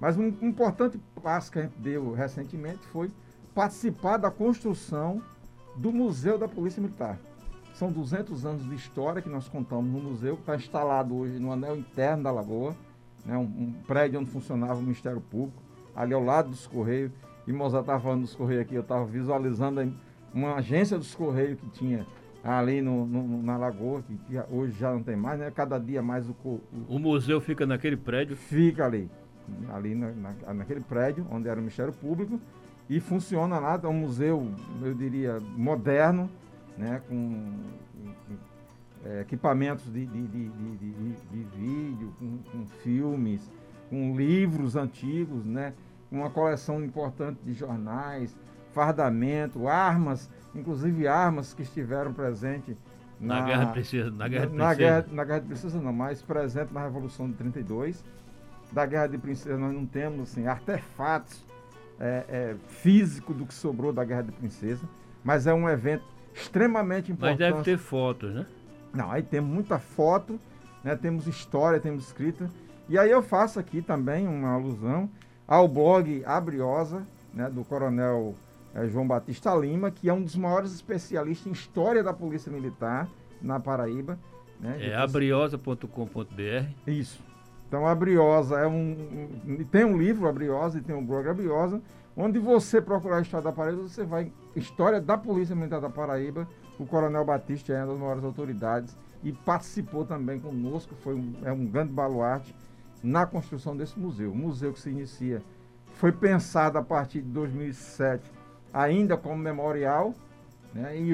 Mas um importante passo que a gente deu recentemente foi participar da construção do Museu da Polícia Militar. São 200 anos de história que nós contamos no museu, que está instalado hoje no anel interno da Lagoa, né, um, um, prédio onde funcionava o Ministério Público, ali ao lado dos Correios. E Mozart estava falando dos Correios aqui, eu estava visualizando uma agência dos Correios que tinha ali no, no, na Lagoa, que, que, hoje já não tem mais, né? Cada dia mais o, o... O museu fica naquele prédio? Fica ali, ali na, na, naquele prédio, onde era o Ministério Público, e funciona lá, é um museu, eu diria, moderno, né? Com, com é, equipamentos de, de, de, de, vídeo, com, com filmes, com livros antigos, né? Uma coleção importante de jornais, fardamento, armas, inclusive armas que estiveram presentes na, na Guerra de Princesa. Na Guerra de Princesa. Na guerra, na guerra de Princesa não, mas presente na Revolução de 32. Da Guerra de Princesa nós não temos assim, artefatos é, é, físicos do que sobrou da Guerra de Princesa, mas é um evento extremamente importante. Mas deve ter fotos, né? Não, aí temos muita foto, né? temos história, temos escrita. E aí eu faço aqui também uma alusão ao blog Abriosa, né, do coronel é, João Batista Lima, que é um dos maiores especialistas em história da Polícia Militar na Paraíba. Né? É abriosa.com.br. Isso. Então a Briosa é um, tem um livro a Briosa e tem um blog a Briosa, onde você procurar a história da Paraíba, você vai história da Polícia Militar da Paraíba. O Coronel Batista é uma das maiores autoridades e participou também conosco, foi um, é um grande baluarte na construção desse museu. O museu que se inicia foi pensado a partir de 2007 ainda como memorial, né? e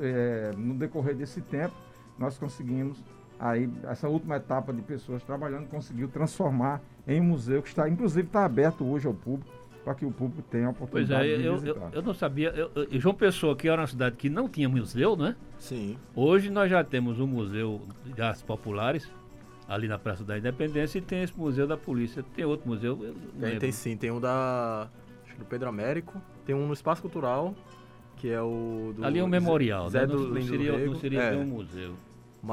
é, no decorrer desse tempo nós conseguimos aí essa última etapa de pessoas trabalhando conseguiu transformar em um museu que está inclusive está aberto hoje ao público para que o público tenha a oportunidade pois é, de eu, visitar. Eu, eu não sabia, eu, eu, João Pessoa que era uma cidade que não tinha museu, né? Sim. Hoje nós já temos um museu de artes populares ali na Praça da Independência e tem esse museu da polícia. Tem outro museu? Tem, tem sim, tem um da acho que do Pedro Américo, tem um no Espaço Cultural, que é o do Ali é um memorial, Zé né? do não, não seria, não seria é. um museu.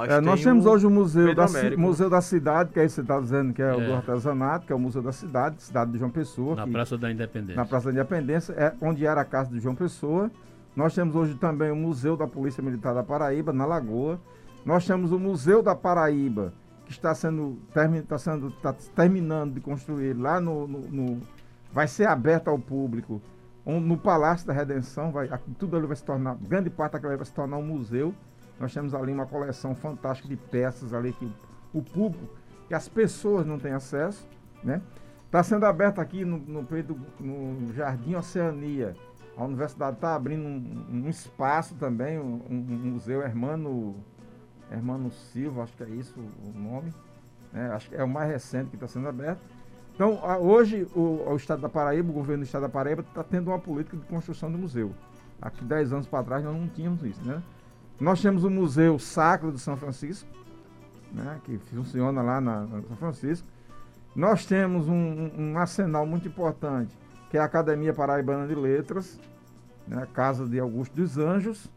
É, nós temos hoje o museu da, museu da Cidade, que aí você está dizendo que é, é, o do artesanato, que é o Museu da Cidade, cidade de João Pessoa. Na que, Praça da Independência. Na Praça da Independência, é onde era a casa de João Pessoa. Nós temos hoje também o Museu da Polícia Militar da Paraíba, na Lagoa. Nós temos o Museu da Paraíba, que está sendo, termi, está sendo está terminando de construir lá no, no, no vai ser aberto ao público no Palácio da Redenção, vai, tudo ali vai se tornar, grande parte daquilo vai se tornar um museu. Nós temos ali uma coleção fantástica de peças ali que o, público, que as pessoas não têm acesso, né? Está sendo aberto aqui no, no, no Jardim Oceania. A universidade está abrindo um, um, espaço também, um, um, museu Hermano, Hermano Silva, acho que é isso o nome. Né? Acho que é o mais recente que está sendo aberto. Então, hoje, o, o, Estado da Paraíba, o governo do Estado da Paraíba, está tendo uma política de construção do museu. Aqui, 10 anos para trás, nós não tínhamos isso, né? Nós temos o Museu Sacro de São Francisco, né, que funciona lá na, na São Francisco. Nós temos um, um, arsenal muito importante, que é a Academia Paraibana de Letras, né, Casa de Augusto dos Anjos.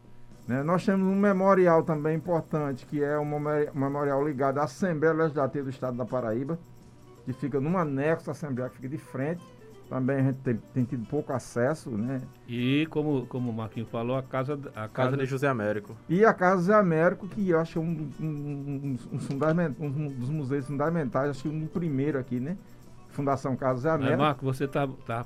Né? Nós temos um memorial também importante, que é um memorial ligado à Assembleia Legislativa do Estado da Paraíba, que fica num anexo da Assembleia, que fica de frente. Também a gente tem, tem tido pouco acesso, né? E como, como o Marquinhos falou, a casa, a casa, casa de José Américo. E a Casa José Américo, que eu acho um, um, um, um, um dos museus fundamentais, acho que um primeiro aqui, né? Fundação Casa José Américo. Mas, Marco, você está tá